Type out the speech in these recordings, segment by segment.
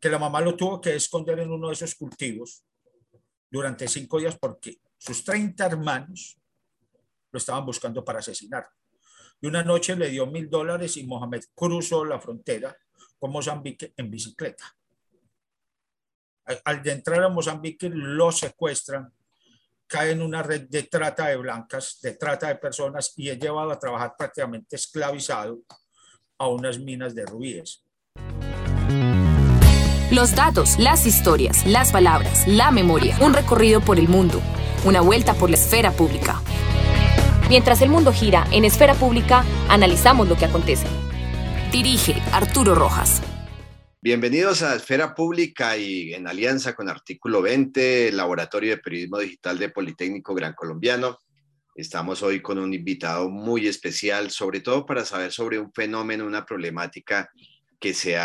que la mamá lo tuvo que esconder en uno de esos cultivos durante cinco días porque sus 30 hermanos lo estaban buscando para asesinar. Y una noche le dio mil dólares y Mohamed cruzó la frontera con Mozambique en bicicleta. Al entrar a Mozambique lo secuestran, cae en una red de trata de blancas, de trata de personas y es llevado a trabajar prácticamente esclavizado a unas minas de rubíes. Los datos, las historias, las palabras, la memoria, un recorrido por el mundo, una vuelta por la esfera pública. Mientras el mundo gira en esfera pública, analizamos lo que acontece. Dirige Arturo Rojas. Bienvenidos a Esfera Pública y en alianza con Artículo 20, Laboratorio de Periodismo Digital de Politécnico Gran Colombiano. Estamos hoy con un invitado muy especial, sobre todo para saber sobre un fenómeno, una problemática que se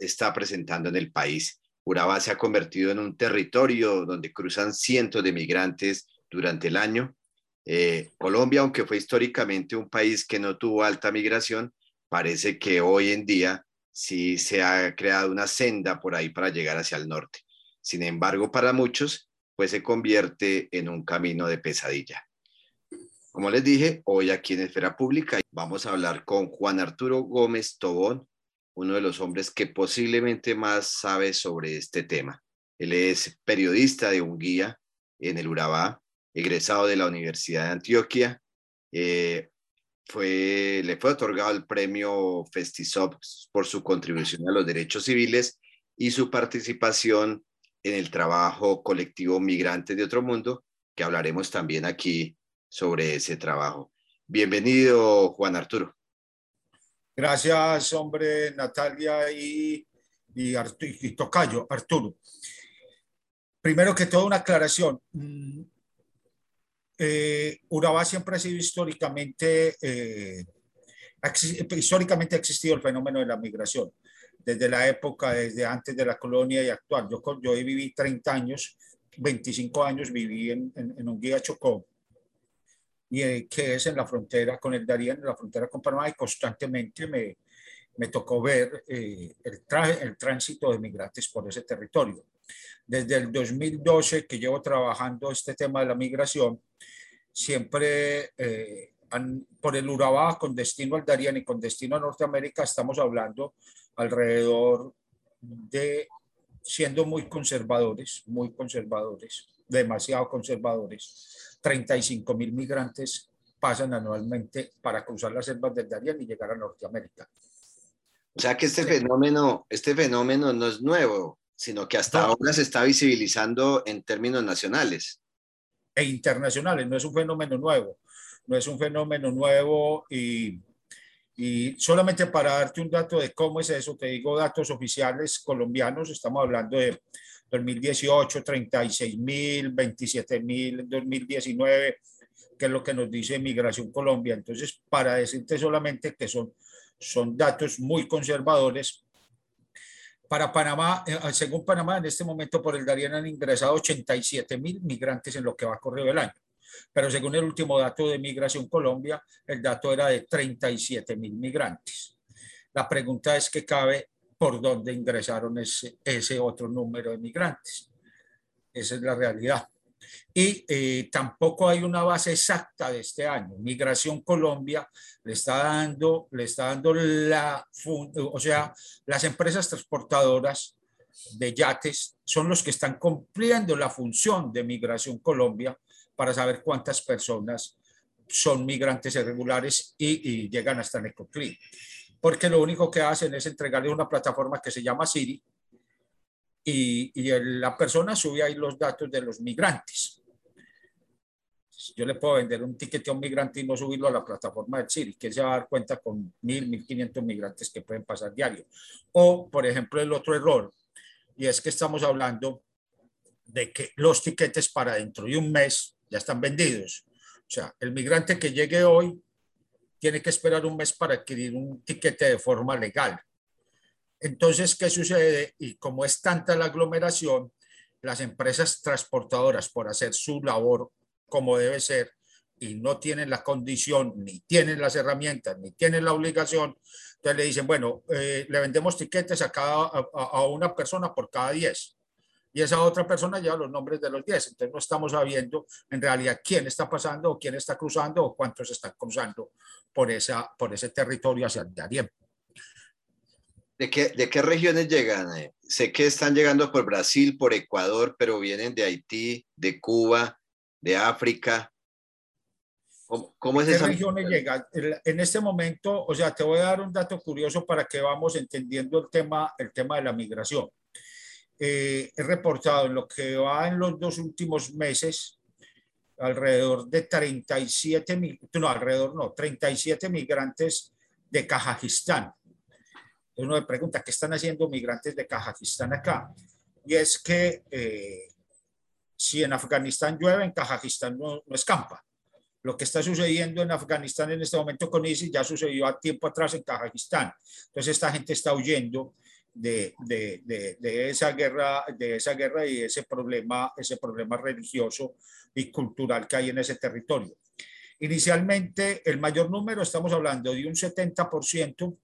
está presentando en el país. Urabá se ha convertido en un territorio donde cruzan cientos de migrantes durante el año. Eh, Colombia, aunque fue históricamente un país que no tuvo alta migración, parece que hoy en día sí se ha creado una senda por ahí para llegar hacia el norte. Sin embargo, para muchos, pues se convierte en un camino de pesadilla. Como les dije, hoy aquí en Esfera Pública vamos a hablar con Juan Arturo Gómez Tobón, uno de los hombres que posiblemente más sabe sobre este tema. Él es periodista de un guía en el Urabá, egresado de la Universidad de Antioquia. Eh, fue, le fue otorgado el premio Festisop por su contribución a los derechos civiles y su participación en el trabajo colectivo Migrantes de Otro Mundo, que hablaremos también aquí sobre ese trabajo. Bienvenido, Juan Arturo. Gracias, hombre, Natalia y, y, y Tocayo, Arturo. Primero que todo, una aclaración. Mm, eh, Urabá siempre ha sido históricamente, eh, históricamente ha existido el fenómeno de la migración, desde la época, desde antes de la colonia y actual. Yo, yo viví 30 años, 25 años viví en, en, en Unguía Chocó, y eh, que es en la frontera con el Darién, en la frontera con Panamá, y constantemente me, me tocó ver eh, el, el tránsito de migrantes por ese territorio. Desde el 2012 que llevo trabajando este tema de la migración, siempre eh, por el Urabá con destino al Darién y con destino a Norteamérica estamos hablando alrededor de, siendo muy conservadores, muy conservadores, demasiado conservadores, 35 mil migrantes pasan anualmente para cruzar las selvas del Darién y llegar a Norteamérica. O sea que este fenómeno, este fenómeno no es nuevo, sino que hasta ahora se está visibilizando en términos nacionales. E internacionales, no es un fenómeno nuevo, no es un fenómeno nuevo y, y solamente para darte un dato de cómo es eso, te digo datos oficiales colombianos, estamos hablando de 2018 36 mil, 27 mil, 2019, que es lo que nos dice Migración Colombia. Entonces, para decirte solamente que son, son datos muy conservadores, para Panamá, eh, según Panamá, en este momento por el Darién han ingresado 87 mil migrantes en lo que va corrido el año. Pero según el último dato de Migración Colombia, el dato era de 37 mil migrantes. La pregunta es que cabe por dónde ingresaron ese, ese otro número de migrantes. Esa es la realidad. Y eh, tampoco hay una base exacta de este año. Migración Colombia le está dando, le está dando la, o sea, las empresas transportadoras de yates son los que están cumpliendo la función de Migración Colombia para saber cuántas personas son migrantes irregulares y, y llegan hasta Necoclí porque lo único que hacen es entregarle una plataforma que se llama Siri y, y la persona sube ahí los datos de los migrantes. Yo le puedo vender un ticket a un migrante y no subirlo a la plataforma de Siri, que se va a dar cuenta con mil, mil quinientos migrantes que pueden pasar diario. O, por ejemplo, el otro error, y es que estamos hablando de que los tiquetes para dentro de un mes ya están vendidos. O sea, el migrante que llegue hoy tiene que esperar un mes para adquirir un tiquete de forma legal. Entonces, ¿qué sucede? Y como es tanta la aglomeración, las empresas transportadoras, por hacer su labor como debe ser, y no tienen la condición, ni tienen las herramientas, ni tienen la obligación, entonces le dicen, bueno, eh, le vendemos tiquetes a, cada, a, una persona por cada 10 y esa otra persona lleva los nombres de los 10. Entonces no estamos sabiendo en realidad quién está pasando o quién está cruzando o cuántos están cruzando por, esa, por ese territorio hacia el Darién. ¿De qué, ¿De qué regiones llegan? Eh, sé que están llegando por Brasil, por Ecuador, pero vienen de Haití, de Cuba, de África. ¿Cómo, es ¿Qué regiones llegan? En este momento, o sea, te voy a dar un dato curioso para que vamos entendiendo el tema, el tema de la migración. Eh, he reportado en lo que va en los dos últimos meses alrededor de 37, no, alrededor no, 37 migrantes de Kazajistán. Uno me pregunta, ¿qué están haciendo migrantes de Kazajistán acá? Y es que eh, si en Afganistán llueve, en Kazajistán no, no escampa. Lo que está sucediendo en Afganistán en este momento con ISIS ya sucedió a tiempo atrás en Kazajistán. Entonces esta gente está huyendo de, de, de, esa guerra, de esa guerra y ese problema, ese problema religioso y cultural que hay en ese territorio. Inicialmente, el mayor número, estamos hablando de un 70%, un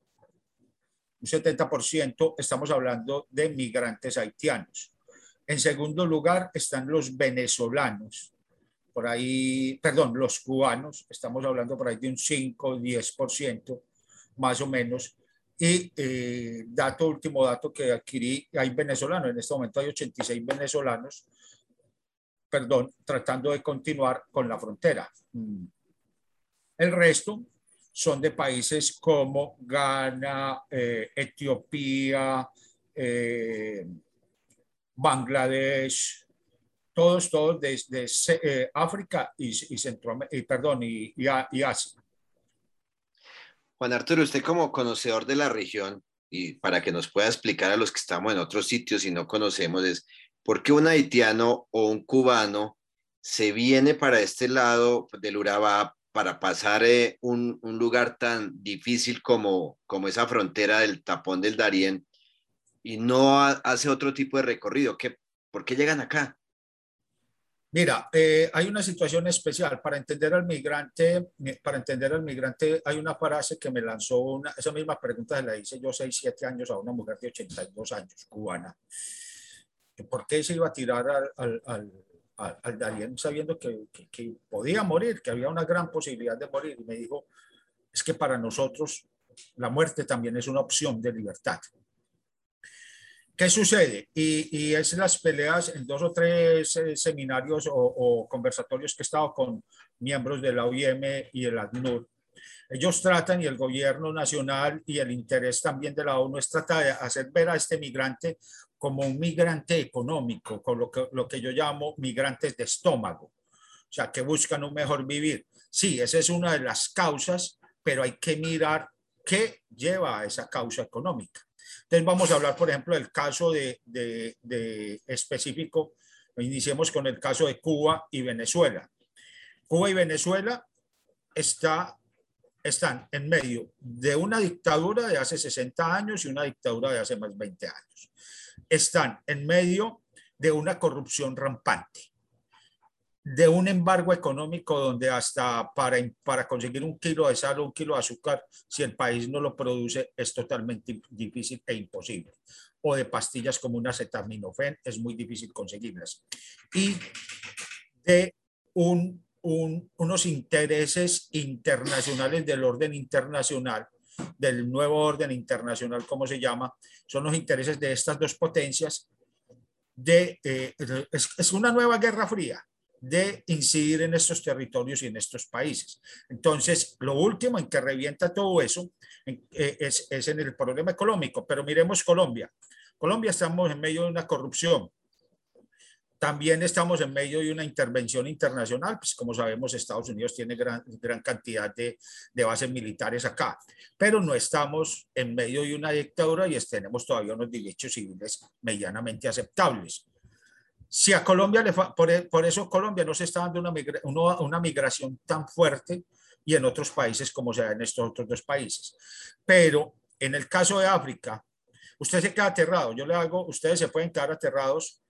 70% estamos hablando de migrantes haitianos. En segundo lugar están los venezolanos, por ahí, perdón, los cubanos, estamos hablando por ahí de un 5, 10% más o menos. Y eh, dato, último dato que adquirí, hay venezolanos, en este momento hay 86 venezolanos, perdón, tratando de continuar con la frontera. Mm. El resto son de países como Ghana, eh, Etiopía, eh, Bangladesh, todos, todos desde eh, África y, y Centroamérica, y, perdón, y, y, Asia. Juan Arturo, usted como conocedor de la región, y para que nos pueda explicar a los que estamos en otros sitios y no conocemos, es por qué un haitiano o un cubano se viene para este lado del Urabá para pasar eh, un, lugar tan difícil como, como esa frontera del tapón del Darién y no hace otro tipo de recorrido. ¿Qué, ¿Por qué llegan acá? Mira, eh, hay una situación especial. Para entender al migrante, para entender al migrante, hay una frase que me lanzó una, esa misma pregunta la hice yo 6, 7 años a una mujer de 82 años, cubana. ¿Por qué se iba a tirar al, al, al, al Darién sabiendo que, que, que, podía morir, que había una gran posibilidad de morir? Y me dijo, es que para nosotros la muerte también es una opción de libertad. ¿Qué sucede? Y, y, es las peleas en dos o tres eh, seminarios o, conversatorios que he estado con miembros de la OIM y el ACNUR. Ellos tratan, y el gobierno nacional y el interés también de la ONU es tratar de hacer ver a este migrante como un migrante económico, con lo que, lo que yo llamo migrantes de estómago, o sea, que buscan un mejor vivir. Sí, esa es una de las causas, pero hay que mirar qué lleva a esa causa económica. Entonces vamos a hablar, por ejemplo, del caso de, de, específico. Iniciemos con el caso de Cuba y Venezuela. Cuba y Venezuela está, están en medio de una dictadura de hace 60 años y una dictadura de hace más 20 años. Están en medio de una corrupción rampante de un embargo económico donde hasta para, para conseguir un kilo de sal o un kilo de azúcar, si el país no lo produce, es totalmente difícil e imposible. O de pastillas como una acetaminofén, es muy difícil conseguirlas. Y de un, un, unos intereses internacionales del orden internacional, del nuevo orden internacional, como se llama, son los intereses de estas dos potencias. De, eh, es, es una nueva guerra fría de incidir en estos territorios y en estos países. Entonces, lo último en que revienta todo eso eh, es, es en el problema económico, pero miremos Colombia. Colombia estamos en medio de una corrupción. También estamos en medio de una intervención internacional, pues como sabemos Estados Unidos tiene gran, gran cantidad de, de, bases militares acá, pero no estamos en medio de una dictadura y tenemos todavía unos derechos civiles medianamente aceptables. Si a Colombia le por, eso Colombia no se está dando una, migra, una, una, migración tan fuerte y en otros países como sea en estos otros dos países. Pero en el caso de África, usted se queda aterrado. Yo le hago, ustedes se pueden quedar aterrados,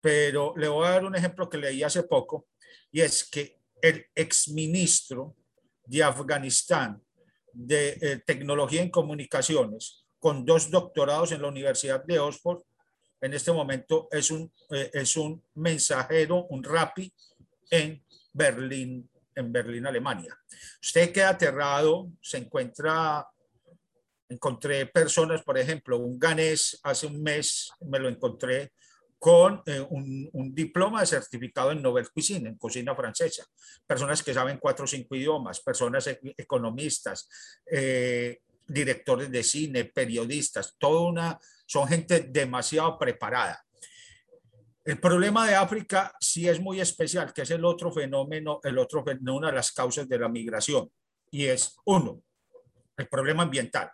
pero le voy a dar un ejemplo que leí hace poco y es que el exministro de Afganistán de eh, Tecnología en Comunicaciones, con dos doctorados en la Universidad de Oxford, en este momento es un, eh, es un mensajero, un rapi en Berlín, en Berlín, Alemania. Usted queda aterrado, se encuentra, encontré personas, por ejemplo, un ganés hace un mes me lo encontré con eh, un, un, diploma de certificado en Nouvelle Cuisine, en cocina francesa. Personas que saben cuatro o cinco idiomas, personas e, economistas, eh, directores de cine, periodistas, toda una, son gente demasiado preparada. El problema de África sí es muy especial, que es el otro fenómeno, el otro fenómeno, una de las causas de la migración, y es uno, el problema ambiental.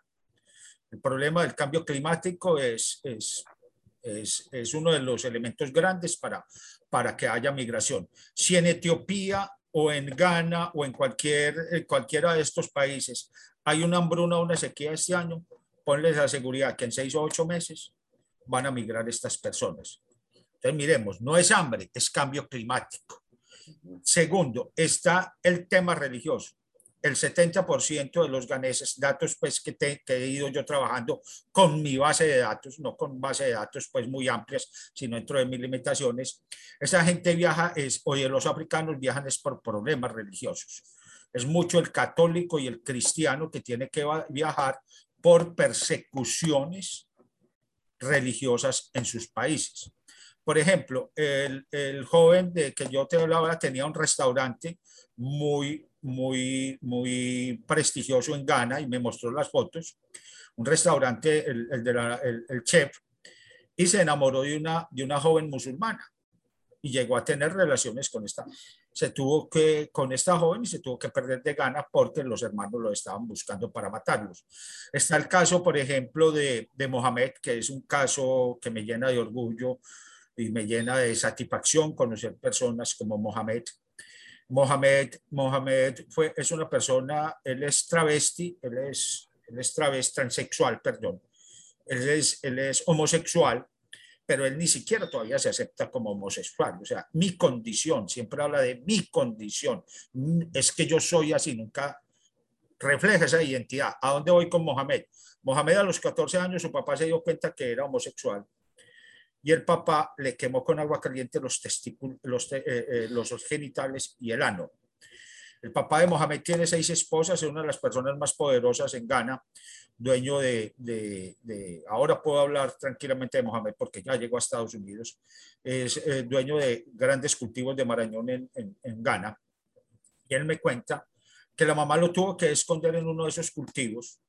El problema del cambio climático es, es, es, es uno de los elementos grandes para, para que haya migración. Si en Etiopía o en Ghana o en cualquier, cualquiera de estos países hay una hambruna o una sequía este año, ponles la seguridad que en seis o ocho meses van a migrar estas personas. Entonces, miremos, no es hambre, es cambio climático. Segundo, está el tema religioso. El 70% de los ganeses, datos pues que, te, que, he ido yo trabajando con mi base de datos, no con base de datos pues muy amplias, sino dentro de mis limitaciones, esa gente viaja, es, oye, los africanos viajan es por problemas religiosos es mucho el católico y el cristiano que tiene que viajar por persecuciones religiosas en sus países. Por ejemplo, el, el, joven de que yo te hablaba tenía un restaurante muy, muy, muy prestigioso en Ghana y me mostró las fotos. Un restaurante, el, el, de la, el, chef, y se enamoró de una, de una joven musulmana y llegó a tener relaciones con esta se tuvo que, con esta joven y se tuvo que perder de gana porque los hermanos lo estaban buscando para matarlos. Está el caso, por ejemplo, de, de Mohamed, que es un caso que me llena de orgullo y me llena de satisfacción conocer personas como Mohamed. Mohamed, Mohamed fue, es una persona, él es travesti, él es, él es travesti, transexual, perdón. Él es, él es homosexual, pero él ni siquiera todavía se acepta como homosexual. O sea, mi condición, siempre habla de mi condición, es que yo soy así, nunca refleja esa identidad. ¿A dónde voy con Mohamed? Mohamed a los 14 años su papá se dio cuenta que era homosexual y el papá le quemó con agua caliente los los, eh, eh, genitales y el ano. El papá de Mohamed tiene seis esposas, es una de las personas más poderosas en Ghana dueño de, de, de, ahora puedo hablar tranquilamente de Mohamed porque ya llegó a Estados Unidos, es eh, dueño de grandes cultivos de marañón en, en, en, Ghana. Y él me cuenta que la mamá lo tuvo que esconder en uno de esos cultivos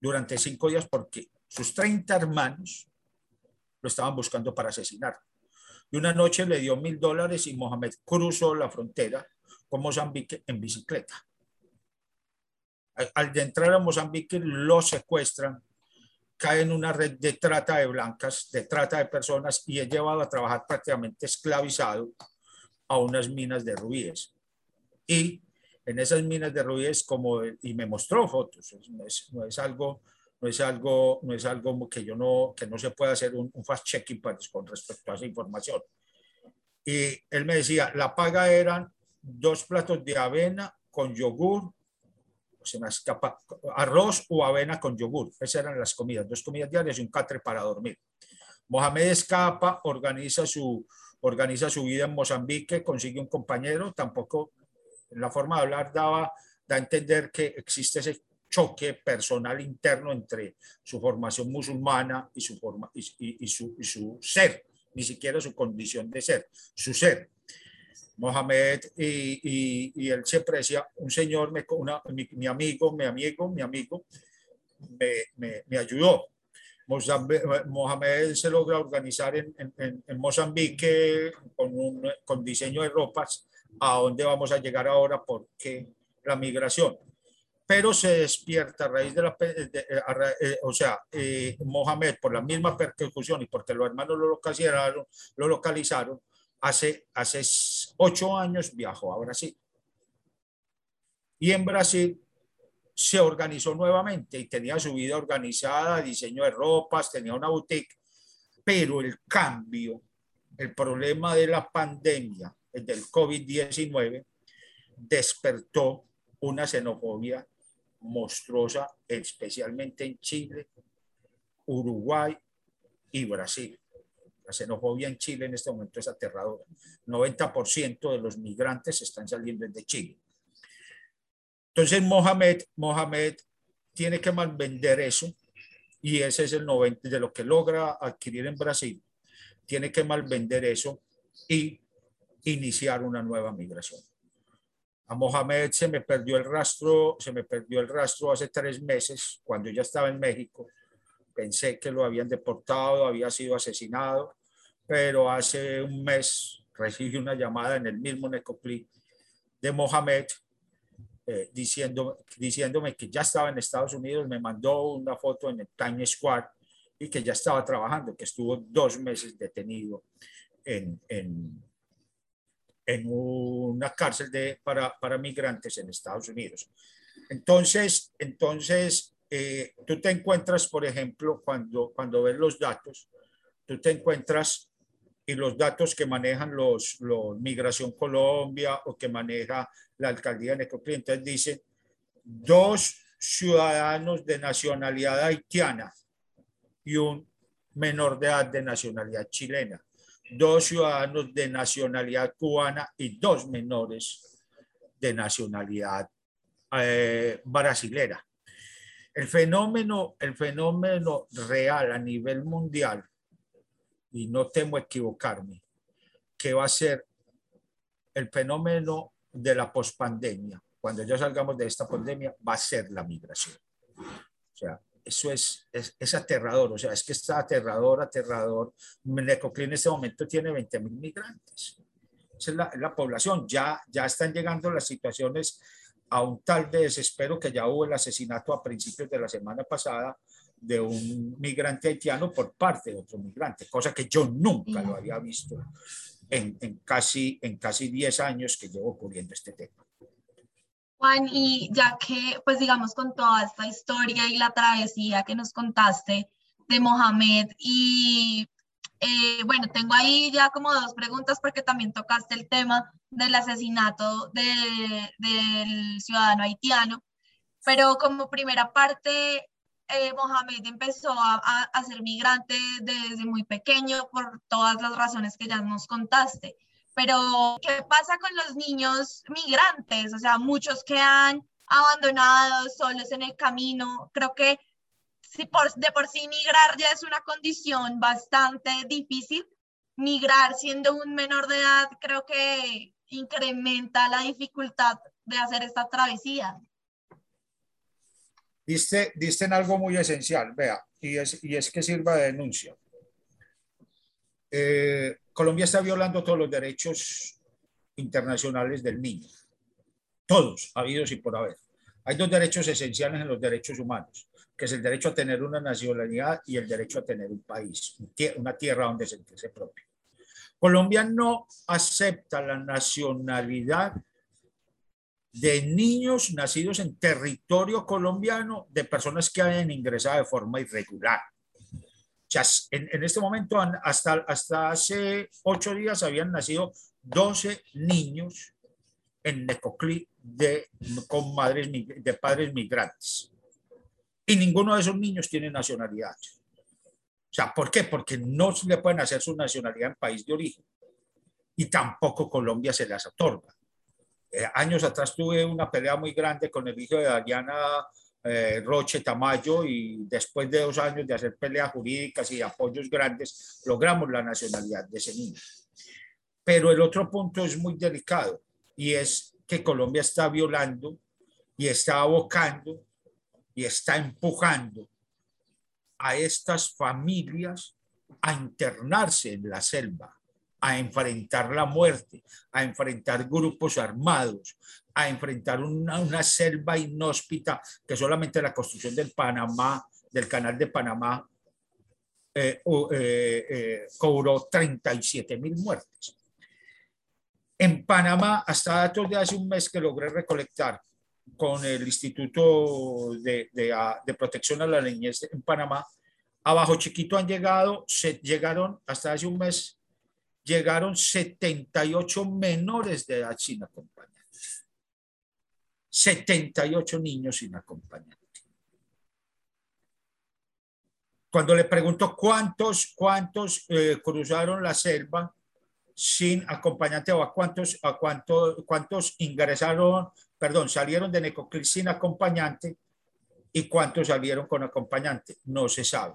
durante cinco días porque sus 30 hermanos lo estaban buscando para asesinar. Y una noche le dio mil dólares y Mohamed cruzó la frontera con Mozambique en bicicleta al entrar a Mozambique lo secuestran, cae en una red de trata de blancas, de trata de personas y es llevado a trabajar prácticamente esclavizado a unas minas de rubíes. Y en esas minas de rubíes, como, y me mostró fotos, no es, no es algo no es algo, no es algo que yo no, que no se pueda hacer un, un fast checking con respecto a esa información. Y él me decía, la paga eran dos platos de avena con yogur, me escapa, arroz o avena con yogur. Esas eran las comidas, dos comidas diarias y un catre para dormir. Mohamed escapa, organiza su, organiza su vida en Mozambique, consigue un compañero, tampoco la forma de hablar daba, da a entender que existe ese choque personal interno entre su formación musulmana y su, forma, y, y, y, su, su ser, ni siquiera su condición de ser, su ser. Mohamed y, y, y, él siempre decía, un señor, me, una, mi, mi, amigo, mi amigo, mi amigo, me, me, me ayudó. Mohamed se logra organizar en, en, en Mozambique con, un, con diseño de ropas a dónde vamos a llegar ahora porque la migración. Pero se despierta a raíz de la, de, de, eh, o sea, eh, Mohamed por la misma persecución y porque los hermanos lo localizaron, lo localizaron hace, hace ocho años viajó a Brasil. Y en Brasil se organizó nuevamente y tenía su vida organizada, diseño de ropas, tenía una boutique, pero el cambio, el problema de la pandemia, el del COVID-19, despertó una xenofobia monstruosa, especialmente en Chile, Uruguay y Brasil. La xenofobia en Chile en este momento es aterradora. 90% de los migrantes están saliendo de Chile. Entonces Mohamed, Mohamed tiene que vender eso y ese es el 90 de lo que logra adquirir en Brasil. Tiene que vender eso y iniciar una nueva migración. A Mohamed se me perdió el rastro, se me perdió el rastro hace tres meses cuando ya estaba en México. Pensé que lo habían deportado, había sido asesinado, pero hace un mes recibí una llamada en el mismo Necopli de Mohamed eh, diciendo, diciéndome que ya estaba en Estados Unidos, me mandó una foto en el Times Square y que ya estaba trabajando, que estuvo dos meses detenido en, en, en una cárcel de, para, para, migrantes en Estados Unidos. Entonces, entonces eh, tú te encuentras, por ejemplo, cuando, cuando ves los datos, tú te encuentras y los datos que manejan los, los Migración Colombia o que maneja la alcaldía de Necoclí, entonces dice dos ciudadanos de nacionalidad haitiana y un menor de edad de nacionalidad chilena dos ciudadanos de nacionalidad cubana y dos menores de nacionalidad eh, brasilera. El fenómeno, el fenómeno real a nivel mundial, y no temo equivocarme, que va a ser el fenómeno de la pospandemia, cuando ya salgamos de esta pandemia, va a ser la migración. O sea, eso es, es, aterrador, o sea, es que está aterrador, aterrador. Necoclí en este momento tiene 20 mil migrantes. Esa es la, la, población. Ya, ya están llegando las situaciones a un tal de desespero que ya hubo el asesinato a principios de la semana pasada de un migrante haitiano por parte de otro migrante, cosa que yo nunca lo había visto en, casi, en casi 10 años que llevo cubriendo este tema. Juan, y ya que, pues digamos, con toda esta historia y la travesía que nos contaste de Mohamed, y eh, bueno, tengo ahí ya como dos preguntas porque también tocaste el tema del asesinato de, del ciudadano haitiano, pero como primera parte, eh, Mohamed empezó a, ser migrante desde muy pequeño por todas las razones que ya nos contaste. Pero, ¿qué pasa con los niños migrantes? O sea, muchos que han abandonado solos en el camino. Creo que si de por sí migrar ya es una condición bastante difícil. Migrar siendo un menor de edad creo que incrementa la dificultad de hacer esta travesía. Diste, diste en algo muy esencial, vea, y es, y es que sirva de denuncia. Eh, Colombia está violando todos los derechos internacionales del niño. Todos, habidos y por haber. Hay dos derechos esenciales en los derechos humanos, que es el derecho a tener una nacionalidad y el derecho a tener un país, una tierra donde sentirse propio. Colombia no acepta la nacionalidad de niños nacidos en territorio colombiano de personas que hayan ingresado de forma irregular en, en este momento, hasta, hasta hace ocho días, habían nacido 12 niños en Necoclí de, con madres, de padres migrantes. Y ninguno de esos niños tiene nacionalidad. O sea, ¿por qué? Porque no se le pueden hacer su nacionalidad en país de origen. Y tampoco Colombia se las otorga. Eh, años atrás tuve una pelea muy grande con el hijo de Dariana eh, Roche Tamayo y después de dos años de hacer peleas jurídicas y apoyos grandes, logramos la nacionalidad de ese niño. Pero el otro punto es muy delicado y es que Colombia está violando y está abocando y está empujando a estas familias a internarse en la selva, a enfrentar la muerte, a enfrentar grupos armados, a enfrentar una, una, selva inhóspita que solamente la construcción del Panamá, del canal de Panamá, eh, eh, eh, cobró 37 mil muertes. En Panamá, hasta datos de hace un mes que logré recolectar con el Instituto de, de, de Protección a la Niñez en Panamá, abajo chiquito han llegado, se llegaron hasta hace un mes, llegaron 78 menores de edad sin acompañar 78 niños sin acompañante. Cuando le pregunto cuántos, cuántos eh, cruzaron la selva sin acompañante o a cuántos, a cuántos, cuántos ingresaron, perdón, salieron de Necoclí sin acompañante y cuántos salieron con acompañante, no se sabe.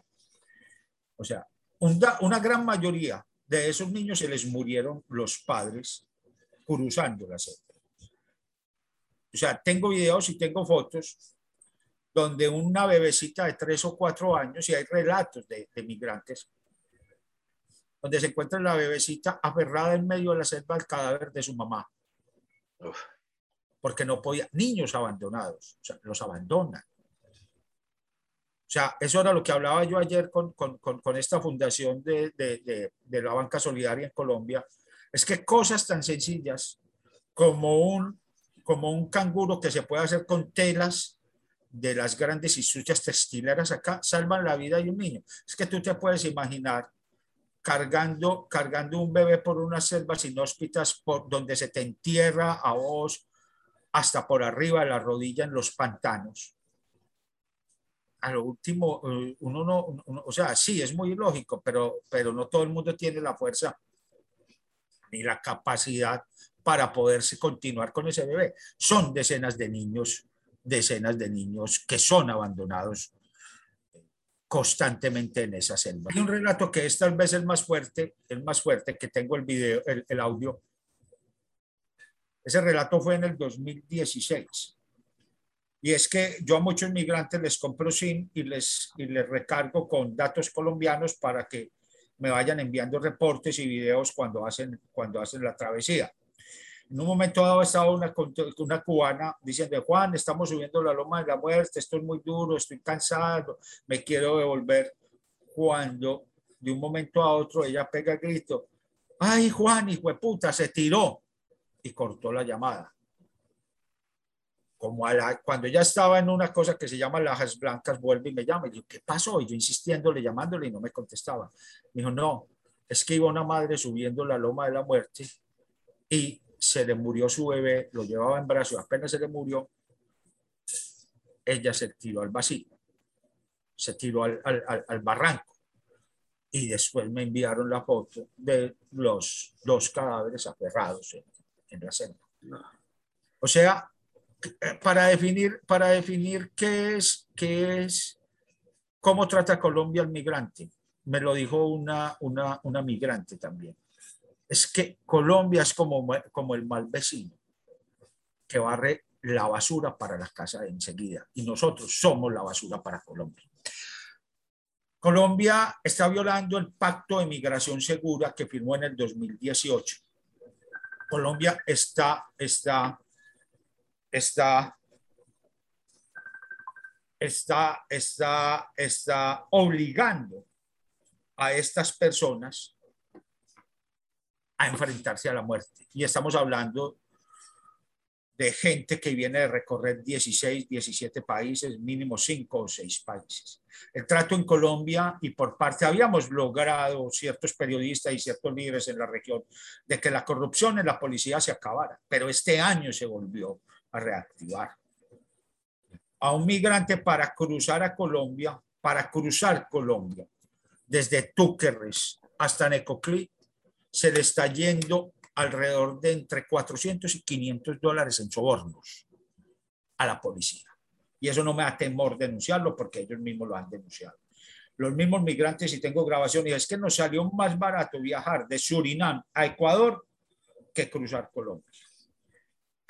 O sea, una gran mayoría de esos niños se les murieron los padres cruzando la selva. O sea, tengo videos y tengo fotos donde una bebecita de tres o cuatro años, y hay relatos de, migrantes, donde se encuentra la bebecita aferrada en medio de la selva al cadáver de su mamá. Porque no podía, niños abandonados, o sea, los abandonan. Sea, eso era lo que hablaba yo ayer con, con, con, esta fundación de, de, de la banca solidaria en Colombia. Es que cosas tan sencillas como un como un canguro que se puede hacer con telas de las grandes industrias textileras acá, salvan la vida de un niño. Es que tú te puedes imaginar cargando, cargando un bebé por unas selvas inhóspitas por donde se te entierra a vos hasta por arriba de la rodilla en los pantanos. A lo último, eh, uno no, o sea, sí, es muy lógico, pero, pero no todo el mundo tiene la fuerza ni la capacidad para poderse continuar con ese bebé. Son decenas de niños, decenas de niños que son abandonados constantemente en esa selva. Hay un relato que es tal vez el más fuerte, el más fuerte que tengo el video, el, el audio. Ese relato fue en el 2016. Y es que yo a muchos migrantes les compro SIM y les, y les recargo con datos colombianos para que me vayan enviando reportes y videos cuando hacen, cuando hacen la travesía. En un momento dado estaba una, una cubana diciendo, Juan, estamos subiendo la loma de la muerte, estoy muy duro, estoy cansado, me quiero devolver. Cuando de un momento a otro ella pega el grito, ay Juan, hijo de puta, se tiró y cortó la llamada. Como a la, cuando ella estaba en una cosa que se llama Lajas Blancas, vuelve y me llama. Y yo, ¿qué pasó? Y yo insistiéndole, llamándole y no me contestaba. Me dijo, no, es que iba una madre subiendo la loma de la muerte y se le murió su bebé, lo llevaba en brazos, apenas se le murió, ella se tiró al vacío, se tiró al, al, barranco. Y después me enviaron la foto de los dos cadáveres aferrados en, la selva. O sea, para definir, para definir qué es, qué es, cómo trata Colombia al migrante, me lo dijo una, una, una migrante también es que Colombia es como, como el mal vecino que barre la basura para las casas enseguida y nosotros somos la basura para Colombia. Colombia está violando el pacto de migración segura que firmó en el 2018. Colombia está, está, está, está, está, está obligando a estas personas a enfrentarse a la muerte. Y estamos hablando de gente que viene de recorrer 16, 17 países, mínimo 5 o 6 países. El trato en Colombia y por parte habíamos logrado ciertos periodistas y ciertos líderes en la región de que la corrupción en la policía se acabara, pero este año se volvió a reactivar. A un migrante para cruzar a Colombia, para cruzar Colombia, desde Túquerres hasta Necoclí, se le está yendo alrededor de entre 400 y 500 dólares en sobornos a la policía. Y eso no me da temor denunciarlo porque ellos mismos lo han denunciado. Los mismos migrantes, y tengo grabación, y es que nos salió más barato viajar de Surinam a Ecuador que cruzar Colombia.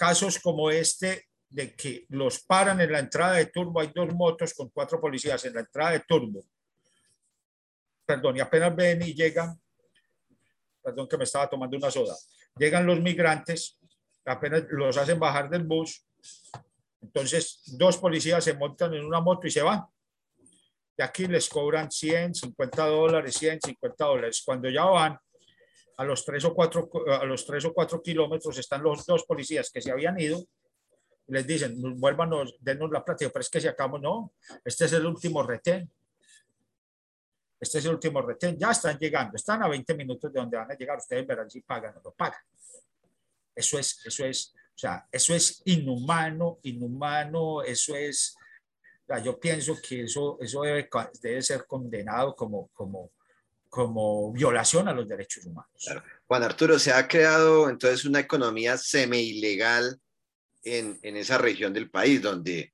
Casos como este de que los paran en la entrada de Turbo, hay dos motos con cuatro policías en la entrada de Turbo. Perdón, y apenas ven y llegan perdón que me estaba tomando una soda. Llegan los migrantes, apenas los hacen bajar del bus, entonces dos policías se montan en una moto y se van. Y aquí les cobran 100, 50 dólares, 100, 50 dólares. Cuando ya van a los tres o cuatro, a los tres o cuatro kilómetros están los dos policías que se habían ido les dicen, vuélvanos, denos la plata. Pero es que si acabamos, no, este es el último retén este es el último retén, ya están llegando, están a 20 minutos de donde van a llegar, ustedes verán si pagan o no pagan. Eso es, eso es O sea, eso es inhumano, inhumano, eso es, yo pienso que eso, eso debe, debe ser condenado como, como, como violación a los derechos humanos. Juan Arturo, se ha creado entonces una economía semi-ilegal en, en esa región del país, donde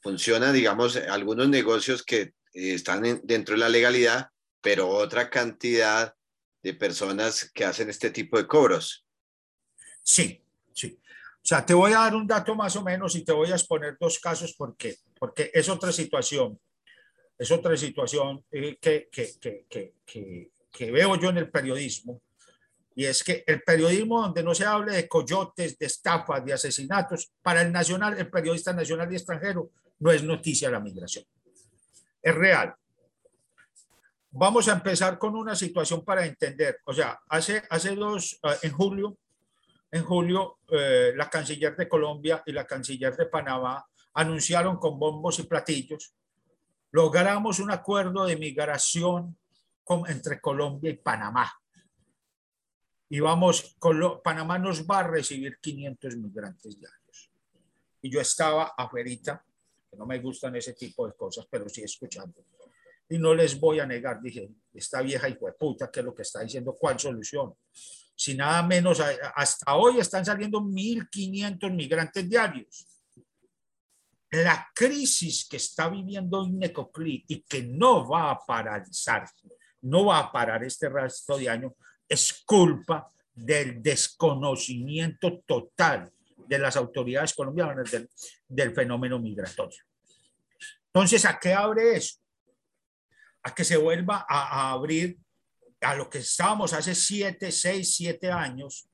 funcionan, digamos, algunos negocios que eh, están dentro de la legalidad, pero otra cantidad de personas que hacen este tipo de cobros. Sí, sí. O sea, te voy a dar un dato más o menos y te voy a exponer dos casos porque, porque es otra situación, es otra situación eh, que, que, que, que, veo yo en el periodismo. Y es que el periodismo donde no se hable de coyotes, de estafas, de asesinatos, para el nacional, el periodista nacional y extranjero, no es noticia la migración. Es real. Vamos a empezar con una situación para entender. O sea, hace, hace dos, ah, en julio, en julio, eh, la canciller de Colombia y la canciller de Panamá anunciaron con bombos y platillos, logramos un acuerdo de migración con, entre Colombia y Panamá. Y vamos, Panamá nos va a recibir 500 migrantes diarios. Y yo estaba afuera, que no me gustan ese tipo de cosas, pero sí escuchando y no les voy a negar, dije, esta vieja hijo de puta, ¿qué es lo que está diciendo? ¿Cuál solución? Si nada menos, hasta hoy están saliendo 1.500 migrantes diarios. La crisis que está viviendo Necoclí y que no va a paralizar, no va a parar este resto de año, es culpa del desconocimiento total de las autoridades colombianas del, fenómeno migratorio. Entonces, ¿a qué abre eso? a que se vuelva a, abrir a lo que estábamos hace siete, seis, siete años,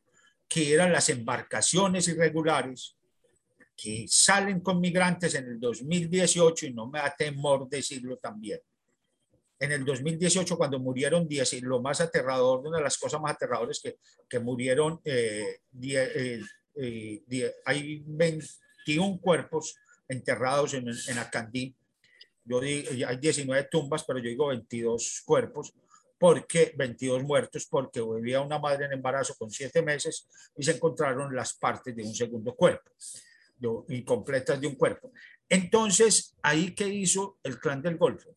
que eran las embarcaciones irregulares que salen con migrantes en el 2018 y no me da temor decirlo también. En el 2018, cuando murieron 10, y lo más aterrador, una de las cosas más aterradoras que, que murieron, eh, eh, eh, hay 21 cuerpos enterrados en, en Acandí. Yo digo, hay 19 tumbas, pero yo digo 22 cuerpos, porque 22 muertos, porque vivía una madre en embarazo con 7 meses y se encontraron las partes de un segundo cuerpo, incompletas de un cuerpo. Entonces, ahí que hizo el clan del Golfo.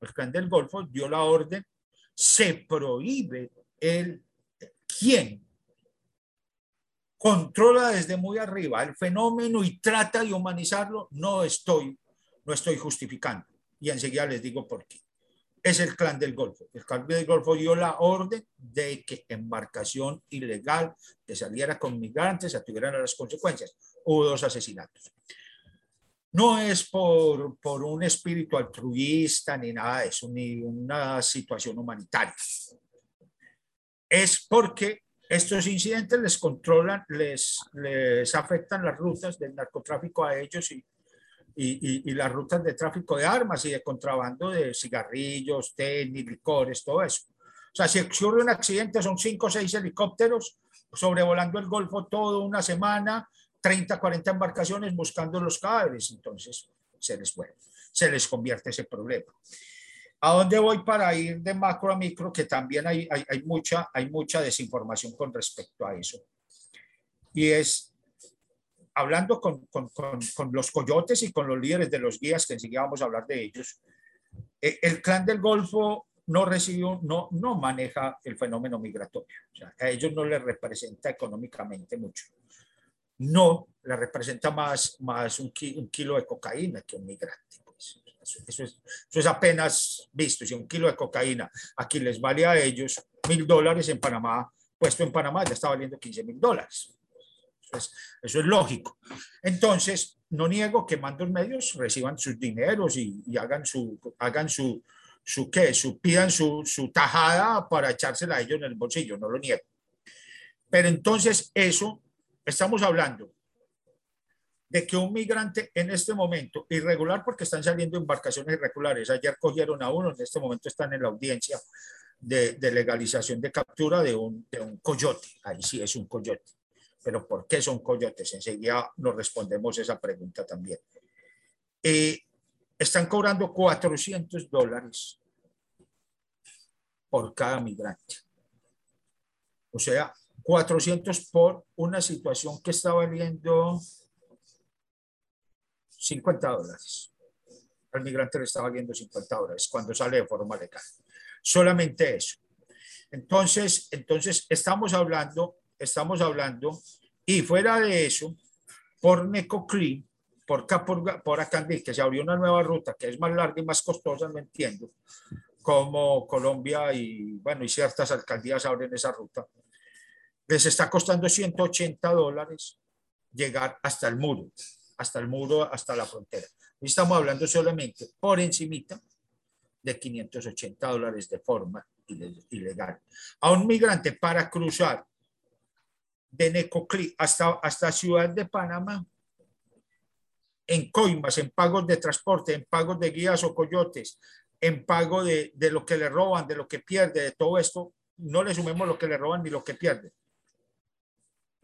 El clan del Golfo dio la orden, se prohíbe el quién controla desde muy arriba el fenómeno y trata de humanizarlo, no estoy no estoy justificando. Y enseguida les digo por qué. Es el clan del Golfo. El clan del Golfo dio la orden de que embarcación ilegal que saliera con migrantes tuvieran las consecuencias. Hubo dos asesinatos. No es por, por un espíritu altruista ni nada de eso, ni una situación humanitaria. Es porque estos incidentes les controlan, les, les afectan las rutas del narcotráfico a ellos y, y, las rutas de tráfico de armas y de contrabando de cigarrillos, tenis, licores, todo eso. O sea, si ocurre un accidente, son cinco o seis helicópteros sobrevolando el Golfo toda una semana, 30, 40 embarcaciones buscando los cadáveres. Entonces, se les puede, se les convierte ese problema. ¿A dónde voy para ir de macro a micro? Que también hay, hay, hay, mucha, hay mucha desinformación con respecto a eso. Y es hablando con, con, con, los coyotes y con los líderes de los guías, que enseguida vamos a hablar de ellos, eh, el clan del Golfo no recibió, no, no maneja el fenómeno migratorio. O sea, a ellos no les representa económicamente mucho. No, le representa más, más un, un kilo de cocaína que un migrante. Pues. Eso, eso, es, eso, es, apenas visto. Si un kilo de cocaína aquí les vale a ellos mil dólares en Panamá, puesto en Panamá ya está valiendo 15 mil dólares. Eso es lógico. Entonces, no niego que mandos medios reciban sus dineros y, hagan su, hagan su, su qué, su, pidan su, su tajada para echársela a ellos en el bolsillo, no lo niego. Pero entonces eso, estamos hablando de que un migrante en este momento, irregular porque están saliendo embarcaciones irregulares, ayer cogieron a uno, en este momento están en la audiencia de, de legalización de captura de un, de un coyote, ahí sí es un coyote pero ¿por qué son coyotes? Enseguida nos respondemos esa pregunta también. Eh, están cobrando 400 dólares por cada migrante. O sea, 400 por una situación que está valiendo 50 dólares. Al migrante le está valiendo 50 dólares cuando sale de forma legal. Solamente eso. Entonces, entonces estamos hablando, estamos hablando, y fuera de eso, por Necoclí, por, por, por Acandí, que se abrió una nueva ruta que es más larga y más costosa, no entiendo, como Colombia y, bueno, y ciertas alcaldías abren esa ruta, les está costando 180 dólares llegar hasta el muro, hasta el muro, hasta la frontera. Y estamos hablando solamente por encimita de 580 dólares de forma ilegal. A un migrante para cruzar de Necoclí hasta, hasta Ciudad de Panamá, en coimas, en pagos de transporte, en pagos de guías o coyotes, en pago de, de lo que le roban, de lo que pierde, de todo esto, no le sumemos lo que le roban ni lo que pierde.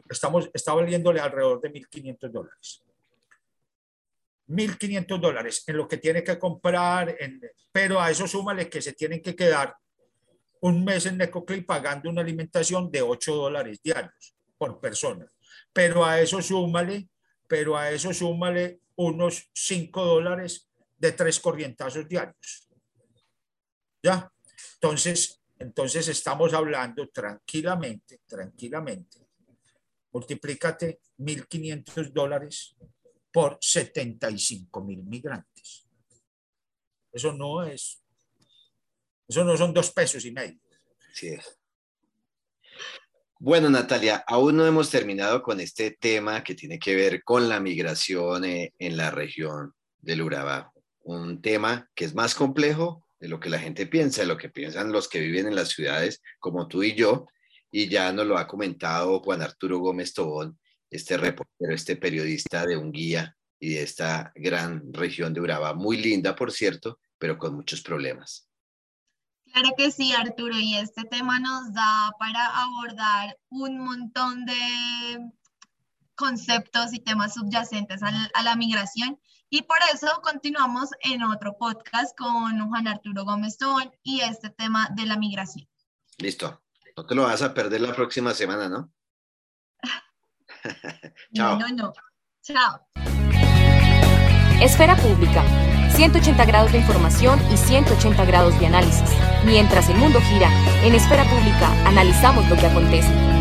Estamos, está valiéndole alrededor de 1.500 dólares. 1.500 dólares en lo que tiene que comprar, pero a eso súmale que se tienen que quedar un mes en Necoclí pagando una alimentación de 8 dólares diarios por persona. Pero a eso súmale, pero a eso súmale unos 5 dólares de tres corrientazos diarios. ¿Ya? Entonces, entonces estamos hablando tranquilamente, tranquilamente. Multiplícate 1.500 dólares por 75 mil migrantes. Eso no es, eso no son dos pesos y medio. Sí. Bueno, Natalia, aún no hemos terminado con este tema que tiene que ver con la migración eh, en la región del Urabá. Un tema que es más complejo de lo que la gente piensa, de lo que piensan los que viven en las ciudades como tú y yo. Y ya nos lo ha comentado Juan Arturo Gómez Tobón, este reportero, este periodista de un guía y de esta gran región de Urabá, muy linda, por cierto, pero con muchos problemas. Claro que sí, Arturo, y este tema nos da para abordar un montón de conceptos y temas subyacentes a la, migración. Y por eso continuamos en otro podcast con Juan Arturo Gómez Tobón y este tema de la migración. Listo. No te lo vas a perder la próxima semana, ¿no? Chao. No, no, no. Chao. Esfera Pública. 180 grados de información y 180 grados de análisis. Mientras el mundo gira, en Esfera Pública analizamos lo que acontece.